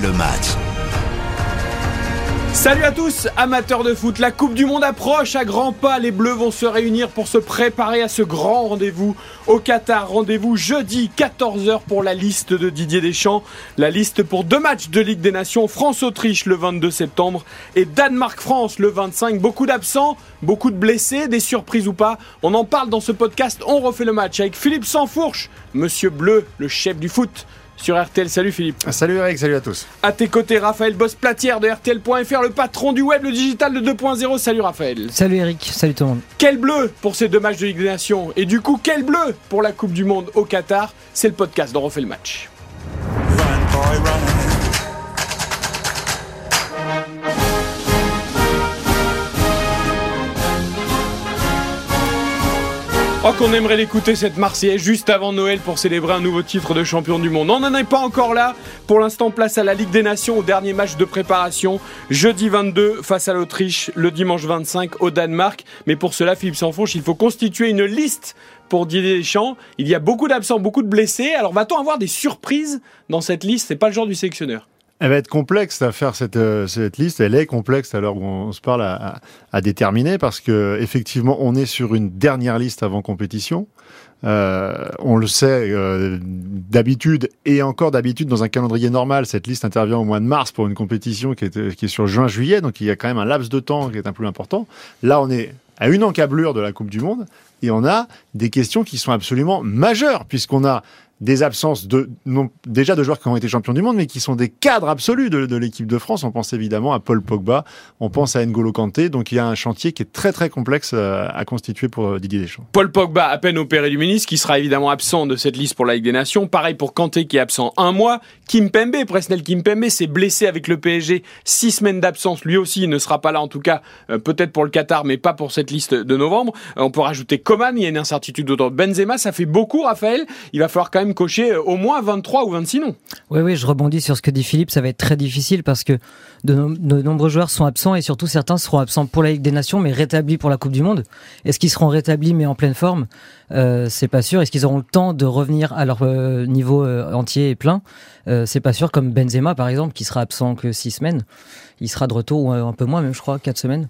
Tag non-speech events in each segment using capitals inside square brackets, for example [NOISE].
le match. Salut à tous, amateurs de foot, la Coupe du Monde approche à grands pas. Les Bleus vont se réunir pour se préparer à ce grand rendez-vous au Qatar. Rendez-vous jeudi 14h pour la liste de Didier Deschamps. La liste pour deux matchs de Ligue des Nations, France-Autriche le 22 septembre et Danemark-France le 25. Beaucoup d'absents, beaucoup de blessés, des surprises ou pas. On en parle dans ce podcast. On refait le match avec Philippe Sansfourche, Monsieur Bleu, le chef du foot sur RTL. Salut Philippe. Salut Eric, salut à tous. À tes côtés, Raphaël Boss-Platière de RTL.fr, le patron du web, le digital de 2.0. Salut Raphaël. Salut Eric, salut tout le monde. Quel bleu pour ces deux matchs de Ligue des Nations et du coup quel bleu pour la Coupe du Monde au Qatar. C'est le podcast dont refait le match. Qu'on aimerait l'écouter cette Marseillaise juste avant Noël pour célébrer un nouveau titre de champion du monde. On n'en est pas encore là. Pour l'instant, place à la Ligue des Nations au dernier match de préparation. Jeudi 22 face à l'Autriche, le dimanche 25 au Danemark. Mais pour cela, Philippe Sanfonche, il faut constituer une liste pour Didier Deschamps. Il y a beaucoup d'absents, beaucoup de blessés. Alors va-t-on avoir des surprises dans cette liste? C'est pas le genre du sélectionneur. Elle va être complexe à faire cette, euh, cette liste. Elle est complexe à l'heure où on se parle à, à, déterminer parce que effectivement, on est sur une dernière liste avant compétition. Euh, on le sait euh, d'habitude et encore d'habitude dans un calendrier normal, cette liste intervient au mois de mars pour une compétition qui est, qui est sur juin-juillet, donc il y a quand même un laps de temps qui est un peu important. Là, on est à une encablure de la Coupe du Monde et on a des questions qui sont absolument majeures puisqu'on a des absences de déjà de joueurs qui ont été champions du monde, mais qui sont des cadres absolus de, l'équipe de France. On pense évidemment à Paul Pogba, on pense à N'Golo Kanté. Donc il y a un chantier qui est très très complexe euh, à constituer pour euh, Didier Deschamps. Paul Pogba, à peine opéré du ministre, qui sera évidemment absent de cette liste pour la Ligue des Nations. Pareil pour Kanté qui est absent un mois. Kim Pembe, Presnel Kim Pembe, s'est blessé avec le PSG. Six semaines d'absence. Lui aussi il ne sera pas là, en tout cas, euh, peut-être pour le Qatar, mais pas pour cette liste de novembre. on peut rajouter Coman, il y a une incertitude autour de Benzema. Ça fait beaucoup, Raphaël. Il va falloir quand même cocher au moins 23 ou 26 noms. Oui, oui, je rebondis sur ce que dit Philippe. Ça va être très difficile parce que de, nombreux joueurs sont absents et surtout certains seront absents pour la Ligue des Nations mais rétablis pour la Coupe du Monde. Est-ce qu'ils seront rétablis mais en pleine forme? Euh, C'est pas sûr. Est-ce qu'ils auront le temps de revenir à leur euh, niveau euh, entier et plein? Euh, C'est pas sûr. Comme Benzema par exemple, qui sera absent que 6 semaines. Il sera de retour ou un peu moins, même je crois, 4 semaines.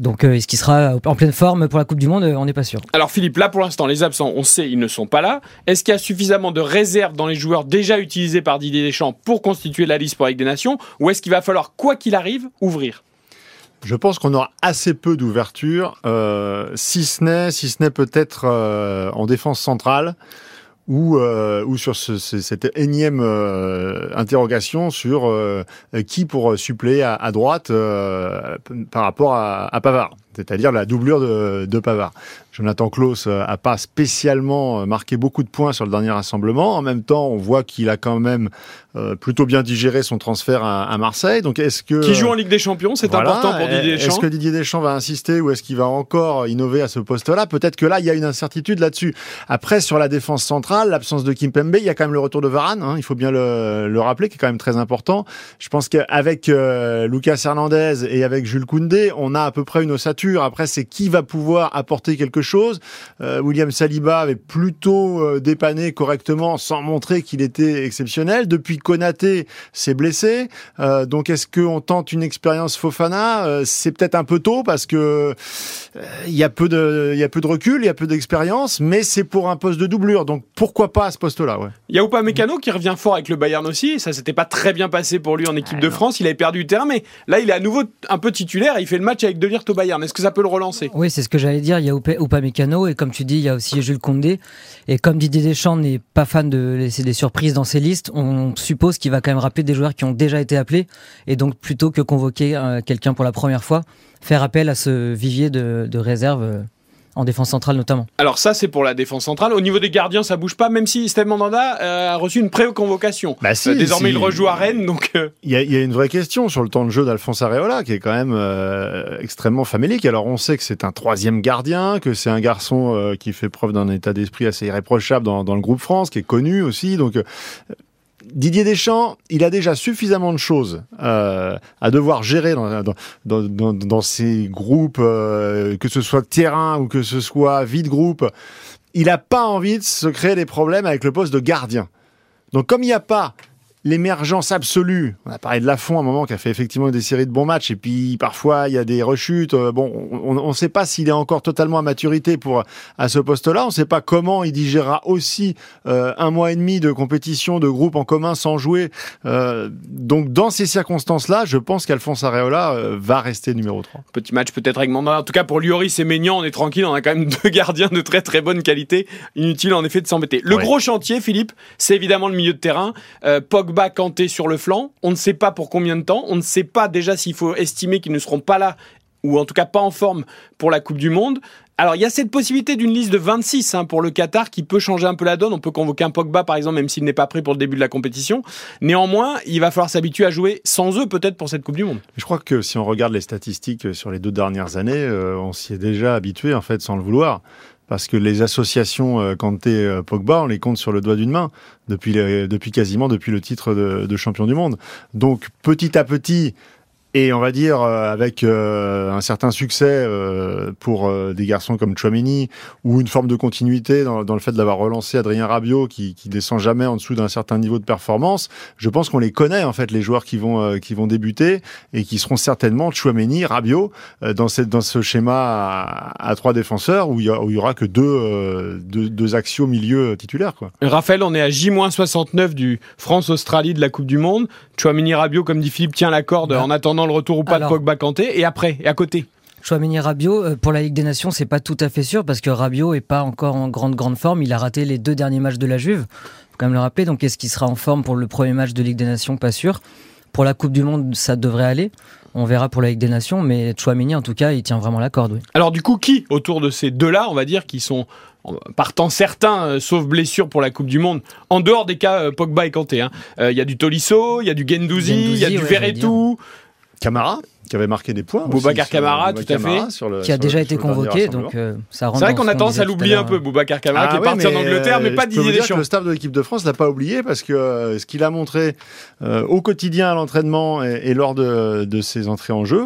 Donc euh, est-ce qu'il sera en pleine forme pour la Coupe du Monde On n'est pas sûr. Alors Philippe, là pour l'instant, les absents, on sait, ils ne sont pas là. Est-ce qu'il y a suffisamment de réserves dans les joueurs déjà utilisés par Didier Deschamps pour constituer la liste pour la Ligue des Nations Ou est-ce qu'il va falloir, quoi qu'il arrive, ouvrir? Je pense qu'on aura assez peu d'ouverture, euh, si ce n'est, si ce n'est peut-être euh, en défense centrale ou, euh, sur ce, cette énième euh, interrogation sur euh, qui pour suppléer à, droite par rapport à, à Pavard, c'est-à-dire la doublure de, de Pavard. Jonathan Klaus a pas spécialement marqué beaucoup de points sur le dernier rassemblement. En même temps, on voit qu'il a quand même euh, plutôt bien digéré son transfert à, à Marseille. Donc, est-ce que qui joue en Ligue des Champions, c'est voilà, important pour Didier Deschamps. Est-ce que Didier Deschamps va insister ou est-ce qu'il va encore innover à ce poste-là? Peut-être que là, il y a une incertitude là-dessus. Après, sur la défense centrale, l'absence de Kimpembe, il y a quand même le retour de Varane. Hein, il faut bien le, le, rappeler, qui est quand même très important. Je pense qu'avec euh, Lucas Hernandez et avec Jules Koundé, on a à peu près une ossature. Après, c'est qui va pouvoir apporter quelque chose. Euh, William Saliba avait plutôt euh, dépanné correctement, sans montrer qu'il était exceptionnel. Depuis Konaté s'est blessé. Euh, donc est-ce qu'on tente une expérience Fofana? Euh, C'est peut-être un peu tôt parce que il y a peu de, il y a peu de recul, il y a peu d'expérience, mais c'est pour un poste de doublure. Donc pourquoi pas à ce poste-là ouais. Il y a Upamecano qui revient fort avec le Bayern aussi. Ça s'était pas très bien passé pour lui en équipe ah, de France. Il avait perdu du terrain, mais là il est à nouveau un peu titulaire. Et il fait le match avec De Ligt au Bayern. Est-ce que ça peut le relancer? Oui, c'est ce que j'allais dire. Il y a Upamecano et comme tu dis, il y a aussi Jules Condé. Et comme Didier Deschamps n'est pas fan de laisser des surprises dans ses listes, on suppose qu'il va quand même rappeler des joueurs qui ont déjà été appelés. Et donc, plutôt que convoquer euh, quelqu'un pour la première fois, faire appel à ce vivier de, de réserve. En défense centrale notamment. Alors ça c'est pour la défense centrale. Au niveau des gardiens ça bouge pas, même si Steve Mandanda euh, a reçu une pré-convocation. Bah si, euh, désormais si. il rejoue à Rennes donc. Il euh... y, a, y, a une vraie question sur le temps de jeu d'Alphonse Areola qui est quand même euh, extrêmement famélique. Alors on sait que c'est un troisième gardien, que c'est un garçon euh, qui fait preuve d'un état d'esprit assez irréprochable dans, dans, le groupe France, qui est connu aussi. Donc Didier Deschamps, il a déjà suffisamment de choses euh, à devoir gérer dans, dans, groupes, euh, que ce soit terrain ou que ce soit vide groupe. Il n'a pas envie de se créer des problèmes avec le poste de gardien. Donc comme il n'y a pas l'émergence absolue. On a parlé de Lafont à un moment qui a fait effectivement des séries de bons matchs et puis parfois il y a des rechutes. Euh, bon, on ne sait pas s'il est encore totalement à maturité pour à ce poste-là. On ne sait pas comment il digérera aussi euh, un mois et demi de compétition de groupe en commun sans jouer. Euh, donc dans ces circonstances-là, je pense qu'Alphonse Areola va rester numéro 3. Petit match peut-être avec En tout cas pour Lloris et Maignan, on est tranquille. On a quand même [LAUGHS] deux gardiens de très très bonne qualité. Inutile en effet de s'embêter. Le gros chantier, Philippe, c'est évidemment le milieu de terrain. Pogba Pogba, Kanté sur le flanc. On ne sait pas pour combien de temps. On ne sait pas déjà s'il faut estimer qu'ils ne seront pas là ou en tout cas pas en forme pour la Coupe du Monde. Alors il y a cette possibilité d'une liste de 26 hein, pour le Qatar qui peut changer un peu la donne. On peut convoquer un Pogba par exemple même s'il n'est pas prêt pour le début de la compétition. Néanmoins, il va falloir s'habituer à jouer sans eux peut-être pour cette Coupe du Monde. Je crois que si on regarde les statistiques sur les deux dernières années, euh, on s'y est déjà habitué en fait sans le vouloir parce que les associations euh, Kanté euh, Pogba, on les compte sur le doigt d'une main depuis, depuis quasiment depuis le titre de, de champion du monde. Donc petit à petit, et on va dire euh, avec euh, un certain succès euh, pour des garçons comme Chouameni ou une forme de continuité dans, dans le fait d'avoir relancé Adrien Rabiot qui, qui descend jamais en dessous d'un certain niveau de performance. Je pense qu'on les connaît en fait les joueurs qui vont qui vont débuter et qui seront certainement Chouameni, Rabiot dans cette dans ce schéma à, trois défenseurs où il y, aura que deux, deux, deux milieu titulaires quoi. Raphaël, on est à J-69 du France-Australie de la Coupe du Monde. Chouameni Rabiot comme dit Philippe tient la corde bah. en attendant le retour ou pas de Pogba Kanté et après et à côté Chouameni Rabiot, euh, pour la Ligue des Nations, c'est pas tout à fait sûr parce que Rabiot est pas encore en grande grande forme. Il a raté les deux derniers matchs de la Juve. Faut quand même le rappeler. Donc, est-ce qu'il sera en forme pour le premier match de Ligue des Nations? Pas sûr. Pour la Coupe du Monde, ça devrait aller. On verra pour la Ligue des Nations, mais Chouameni, en tout cas, il tient vraiment la corde. Oui. Alors, du coup, qui autour de ces deux-là, on va dire, qui sont partant certains, euh, sauf blessure pour la Coupe du Monde, en dehors des cas euh, Pogba et Kanté. Hein. Il y a du Tolisso, il y a du Gendouzi, il y a du Verretou. Camara qui avait marqué des points. Boubacar Camara, tout à fait. qui a déjà été convoqué, donc euh, ça C'est vrai qu'on a tendance à l'oublier un peu, Boubacar Camara, qui est ah parti en Angleterre, mais pas Didier Deschamps. Le staff de l'équipe de France l'a pas oublié parce que euh, ce qu'il a montré euh, au quotidien à l'entraînement et, lors de, de, ses entrées en jeu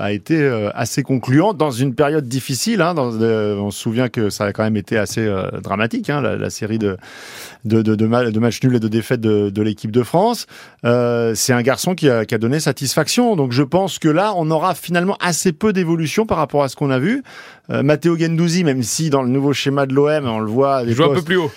a été assez concluant dans une période difficile. Hein, dans, on se souvient que ça a quand même été assez dramatique, hein, la, série de, de, de, de, matchs nuls et de défaites de, de l'équipe de France. C'est un garçon qui a, qui a donné satisfaction. Donc je pense que là, on aura finalement assez peu d'évolution par rapport à ce qu'on a vu. Euh, Matteo Gendouzi, même si dans le nouveau schéma de l'OM, on le voit... Il joue un peu plus haut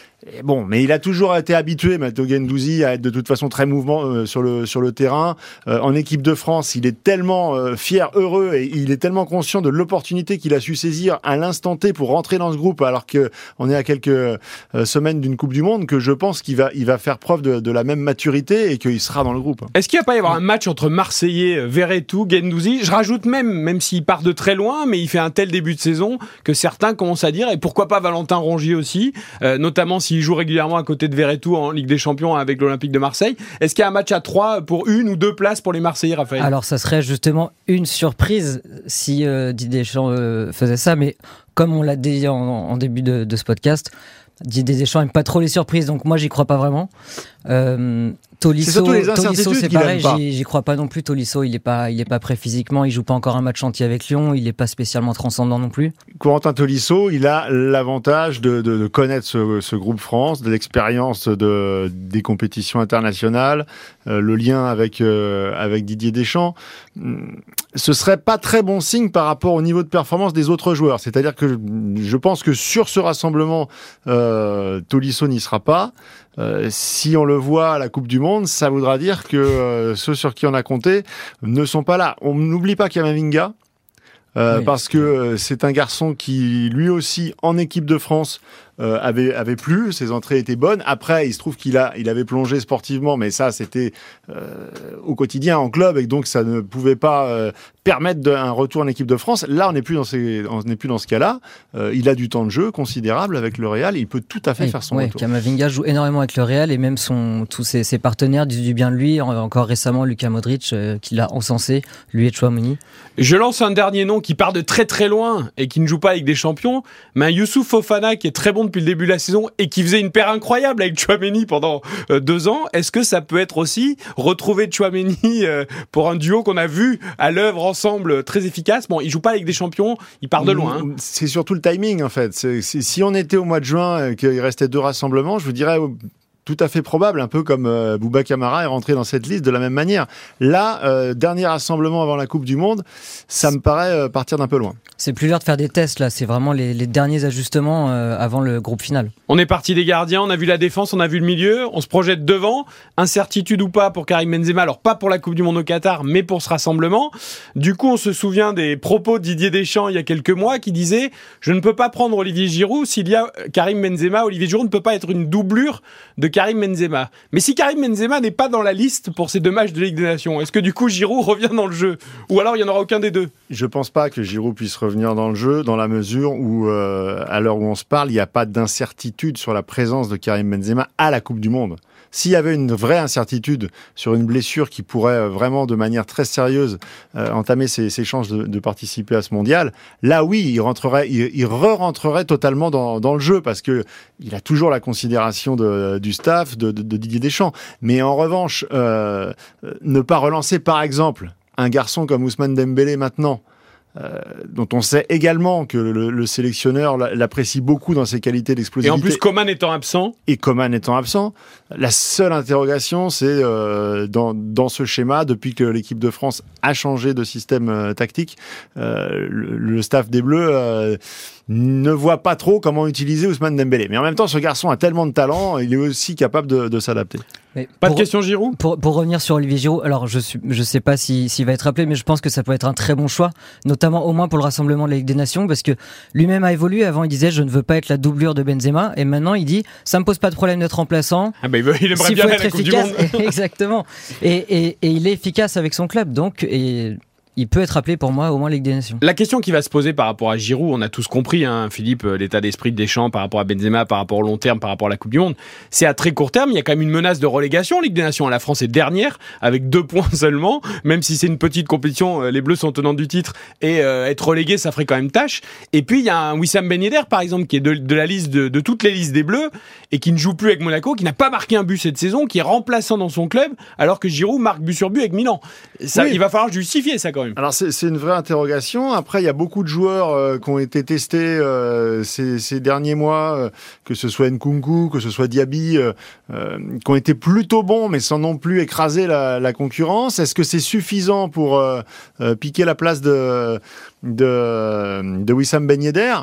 bon, mais il a toujours été habitué, Matteo Gendouzi, à être de toute façon très mouvement euh, sur le sur le terrain. Euh, en équipe de France, il est tellement euh, fier, heureux et il est tellement conscient de l'opportunité qu'il a su saisir à l'instant T pour rentrer dans ce groupe, alors que on est à quelques semaines d'une Coupe du Monde, que je pense qu'il va il va faire preuve de, de la même maturité et qu'il sera dans le groupe. Est-ce qu'il va pas y avoir un match entre Marseillais, Verretou, Gendouzi? Je rajoute même, même s'il part de très loin, mais il fait un tel début de saison que certains commencent à dire et pourquoi pas Valentin Rongier aussi, notamment si s'il joue régulièrement à côté de Verretou en Ligue des Champions avec l'Olympique de Marseille. Est-ce qu'il y a un match à 3 pour une ou deux places pour les Marseillais, Raphaël? Alors, ça serait justement une surprise si euh, Didier Deschamps euh, faisait ça, mais comme on l'a dit en, début de, ce podcast, Didier Deschamps n'aime pas trop les surprises, donc moi j'y crois pas vraiment. Euh, Tolisso, c'est pareil, j'y crois pas non plus. Tolisso, il est pas, il est pas prêt physiquement, il joue pas encore un match entier avec Lyon, il est pas spécialement transcendant non plus. Corentin Tolisso, il a l'avantage de, de, de, connaître ce, ce, groupe France, de l'expérience de, des compétitions internationales, euh, le lien avec euh, avec Didier Deschamps. Ce serait pas très bon signe par rapport au niveau de performance des autres joueurs. C'est-à-dire que je pense que sur ce rassemblement, euh, Tolisso n'y sera pas. Euh, si on le voit à la Coupe du Monde, ça voudra dire que euh, ceux sur qui on a compté ne sont pas là. On n'oublie pas qu'il y a Mavinga, euh, parce que c'est un garçon qui, lui aussi, en équipe de France, euh, avait, avait plu, ses entrées étaient bonnes. Après, il se trouve qu'il a, il avait plongé sportivement, mais ça, c'était euh, au quotidien en club, et donc ça ne pouvait pas euh, permettre un retour en équipe de France. Là, on n'est plus dans ces, on n'est plus dans ce cas-là. il a du temps de jeu considérable avec le Real, il peut tout à fait faire son ouais, retour. Kamavinga joue énormément avec le Real et même son, tous ses, ses partenaires disent du bien de lui. Encore récemment, Luka Modric, qui l'a encensé, lui et Chouamoni. Je lance un dernier nom qui part de très très loin et qui ne joue pas avec des champions, mais un Youssouf Fofana qui est très bon depuis le début de la saison et qui faisait une paire incroyable avec Chouameni pendant euh, deux ans, est-ce que ça peut être aussi retrouver Chouameni euh, pour un duo qu'on a vu à l'œuvre ensemble euh, très efficace? Bon, il joue pas avec des champions, il part de loin. Hein. C'est surtout le timing en fait. si on était au mois de juin, qu'il restait deux rassemblements, je vous dirais tout à fait probable, un peu comme euh, Bouba Camara est rentré dans cette liste de la même manière. Là, euh, dernier rassemblement avant la Coupe du Monde, ça me paraît euh, partir d'un peu loin. C'est plus l'heure de faire des tests là, c'est vraiment les, derniers ajustements avant le groupe final. On est parti des gardiens, on a vu la défense, on a vu le milieu, on se projette devant. Incertitude ou pas pour Karim Benzema, alors pas pour la Coupe du Monde au Qatar, mais pour ce rassemblement. Du coup, on se souvient des propos de Didier Deschamps il y a quelques mois qui disait Je ne peux pas prendre Olivier Giroud s'il y a Karim Benzema. Olivier Giroud ne peut pas être une doublure de Karim Benzema. Mais si Karim Benzema n'est pas dans la liste pour ces deux matchs de Ligue des Nations, est-ce que du coup Giroud revient dans le jeu? Ou alors il n'y en aura aucun des deux? Je pense pas que Giroud puisse revenir dans le jeu dans la mesure où, euh, à l'heure où on se parle, il n'y a pas d'incertitude sur la présence de Karim Benzema à la Coupe du Monde. S'il y avait une vraie incertitude sur une blessure qui pourrait euh, vraiment de manière très sérieuse euh, entamer ses, chances de, participer à ce mondial, là oui, il rentrerait, il, re-rentrerait totalement dans, le jeu parce que il a toujours la considération du staff de, Didier Deschamps. Mais en revanche, euh, ne pas relancer par exemple un garçon comme Ousmane Dembélé maintenant, euh, dont on sait également que le, sélectionneur l'apprécie beaucoup dans ses qualités d'explosivité. Et en plus, Coman étant absent. Et Coman étant absent, la seule interrogation, c'est euh, dans, dans, ce schéma, depuis que l'équipe de France a changé de système euh, tactique, le, le, staff des Bleus ne voit pas trop comment utiliser Ousmane Dembélé. Mais en même temps, ce garçon a tellement de talent, il est aussi capable de, s'adapter. Pas de question Giroud pour, revenir sur Olivier Giroud, alors je ne je sais pas s'il va être appelé, mais je pense que ça peut être un très bon choix, notamment au moins pour le rassemblement de la Ligue des Nations, parce que lui-même a évolué. Avant, il disait je ne veux pas être la doublure de Benzema, et maintenant il dit ça me pose pas de problème d'être remplaçant. Ah bah il, aimerait bien être la Coupe du Monde. [LAUGHS] Exactement. Et, et, il est efficace avec son club, donc et il peut être appelé pour moi au moins Ligue des Nations. La question qui va se poser par rapport à Giroud, on a tous compris, hein, Philippe, euh, l'état d'esprit de Deschamps par rapport à Benzema, par rapport au long terme, par rapport à la Coupe du Monde, c'est à très court terme. Il y a quand même une menace de relégation en Ligue des Nations. La France est dernière avec deux [LAUGHS] points seulement, même si c'est une petite compétition. Euh, les Bleus sont tenants du titre et euh, être relégué, ça ferait quand même tâche. Et puis il y a un Wissam Ben Yedder, par exemple, qui est de, la liste de, toutes les listes des Bleus et qui ne joue plus avec Monaco, qui n'a pas marqué un but cette saison, qui est remplaçant dans son club, alors que Giroud marque but sur but avec Milan. Ça, il va falloir justifier ça quand Alors c'est une vraie interrogation. Après, il y a beaucoup de joueurs euh, qui ont été testés euh, ces, derniers mois, euh, que ce soit Nkunku, que ce soit Diaby, qui ont été plutôt bons, mais sans non plus écraser la, concurrence. Est-ce que c'est suffisant pour piquer la place de, de, de Wissam Ben Yedder?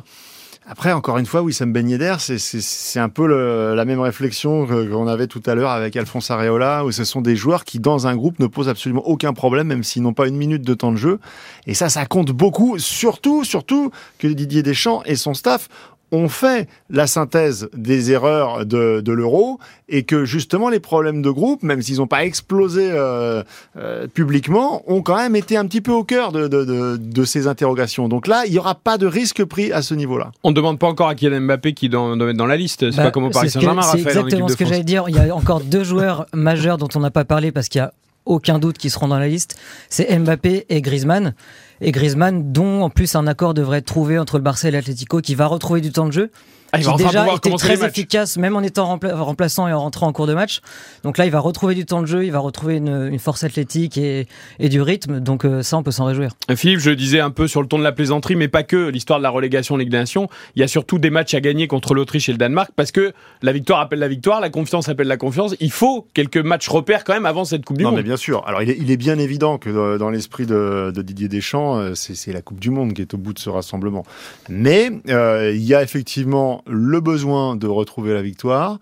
Après, encore une fois, Wissam Ben Yedder, c'est un peu la même réflexion qu'on avait tout à l'heure avec Alphonse Areola, où ce sont des joueurs qui, dans un groupe, ne posent absolument aucun problème, même s'ils n'ont pas une minute de temps de jeu. Et ça, ça compte beaucoup, surtout, surtout que Didier Deschamps et son staff ont fait la synthèse des erreurs de, l'euro et que justement les problèmes de groupe, même s'ils n'ont pas explosé euh, euh, publiquement, ont quand même été un petit peu au cœur de, ces interrogations. Donc là, il n'y aura pas de risque pris à ce niveau-là. On ne demande pas encore à Kylian Mbappé qui doit, être dans la liste. C'est bah, pas comme au Paris Saint-Germain, C'est exactement ce que j'allais dire. Il y a encore deux joueurs [LAUGHS] majeurs dont on n'a pas parlé parce qu'il y a aucun doute qu'ils seront dans la liste. C'est Mbappé et Griezmann et Griezmann, dont en plus un accord devrait être trouvé entre le Barça et l'Atlético, qui va retrouver du temps de jeu. Ah, il va déjà été très efficace, même en étant remplaçant et en rentrant en cours de match. Donc là, il va retrouver du temps de jeu, il va retrouver une, force athlétique et, du rythme. Donc euh, ça, on peut s'en réjouir. Philippe, je disais un peu sur le ton de la plaisanterie, mais pas que l'histoire de la relégation Ligue des Nations. Il y a surtout des matchs à gagner contre l'Autriche et le Danemark parce que la victoire appelle la victoire, la confiance appelle la confiance. Il faut quelques matchs repères quand même avant cette Coupe du non, Monde. Mais bien sûr. Alors il est, il est bien évident que dans l'esprit de, Didier Deschamps, euh, c'est la Coupe du Monde qui est au bout de ce rassemblement. Mais euh, il y a effectivement le besoin de retrouver la victoire.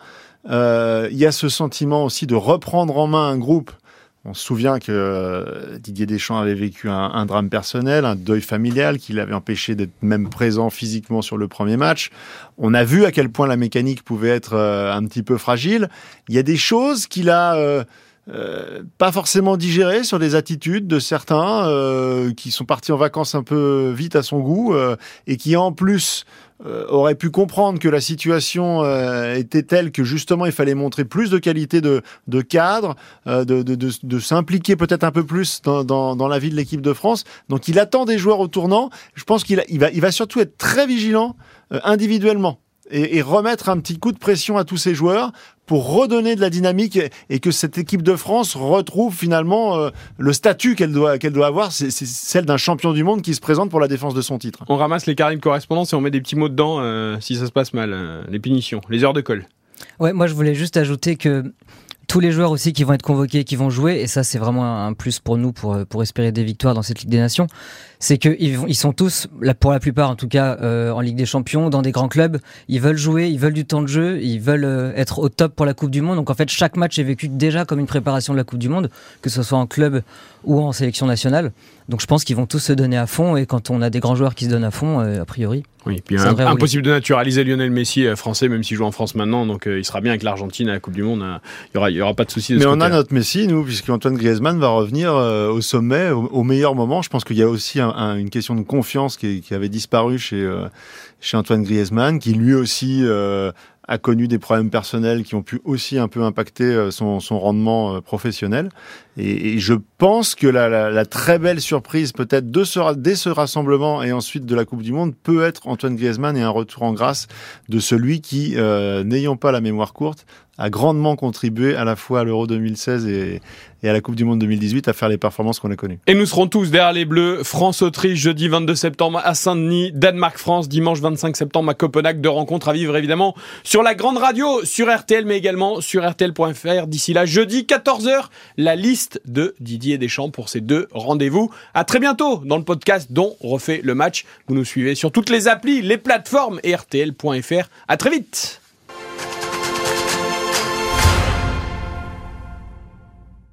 Euh, il y a ce sentiment aussi de reprendre en main un groupe. On se souvient que Didier Deschamps avait vécu un, drame personnel, un deuil familial qui l'avait empêché d'être même présent physiquement sur le premier match. On a vu à quel point la mécanique pouvait être un petit peu fragile. Il y a des choses qu'il a pas forcément digérées sur des attitudes de certains qui sont partis en vacances un peu vite à son goût et qui en plus euh, aurait pu comprendre que la situation euh, était telle que justement il fallait montrer plus de qualité de, de cadre, euh, de, de, de, de s'impliquer peut-être un peu plus dans, dans, dans la vie de l'équipe de France. Donc il attend des joueurs au tournant. Je pense qu'il il va, il va surtout être très vigilant individuellement et, remettre un petit coup de pression à tous ces joueurs pour redonner de la dynamique et, que cette équipe de France retrouve finalement euh, le statut qu'elle doit, qu'elle doit avoir, c'est celle d'un champion du monde qui se présente pour la défense de son titre. On ramasse les carrés de correspondance et on met des petits mots dedans euh, si ça se passe mal, euh, les punitions, les heures de colle. Ouais, moi je voulais juste ajouter que tous les joueurs aussi qui vont être convoqués, qui vont jouer, et ça c'est vraiment un plus pour nous pour, pour espérer des victoires dans cette Ligue des Nations, c'est qu'ils ils sont tous, pour la plupart en tout cas, euh, en Ligue des Champions, dans des grands clubs, ils veulent jouer, ils veulent du temps de jeu, ils veulent euh, être au top pour la Coupe du Monde. Donc en fait, chaque match est vécu déjà comme une préparation de la Coupe du Monde, que ce soit en club ou en sélection nationale. Donc je pense qu'ils vont tous se donner à fond, et quand on a des grands joueurs qui se donnent à fond, euh, a priori. Oui, puis impossible de naturaliser Lionel Messi français, même s'il joue en France maintenant, donc il sera bien avec l'Argentine à la Coupe du Monde. Il n'y aura, y aura pas de souci. Mais on a notre Messi, nous, puisque Antoine Griezmann va revenir au sommet au, au meilleur moment. Je pense qu'il y a aussi un une question de confiance qui, avait disparu chez, euh, chez Antoine Griezmann, qui lui aussi euh, a connu des problèmes personnels qui ont pu aussi un peu impacter euh, son, rendement professionnel. Et, je pense que la, très belle surprise peut-être de ce, dès ce rassemblement et ensuite de la Coupe du Monde peut être Antoine Griezmann et un retour en grâce de celui qui, n'ayant pas la mémoire courte, a grandement contribué à la fois à l'Euro 2016 et, à la Coupe du Monde 2018 à faire les performances qu'on a connues. Et nous serons tous derrière les Bleus. France-Autriche jeudi 22 septembre à Saint-Denis, Danemark-France dimanche 25 septembre à Copenhague. Deux rencontres à vivre évidemment sur la grande radio, sur RTL mais également sur RTL.fr. D'ici là, jeudi 14h, la liste de Didier Deschamps pour ces deux rendez-vous. À très bientôt dans le podcast dont refait le match. Vous nous suivez sur toutes les applis, les plateformes et RTL.fr. À très vite